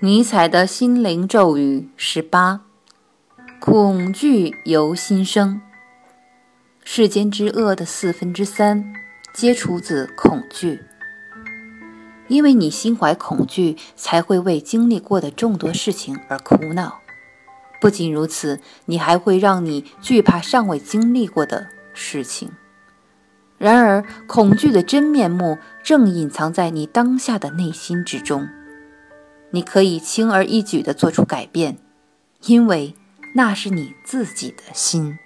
尼采的心灵咒语十八：恐惧由心生。世间之恶的四分之三，皆出自恐惧。因为你心怀恐惧，才会为经历过的众多事情而苦恼。不仅如此，你还会让你惧怕尚未经历过的事情。然而，恐惧的真面目正隐藏在你当下的内心之中。你可以轻而易举地做出改变，因为那是你自己的心。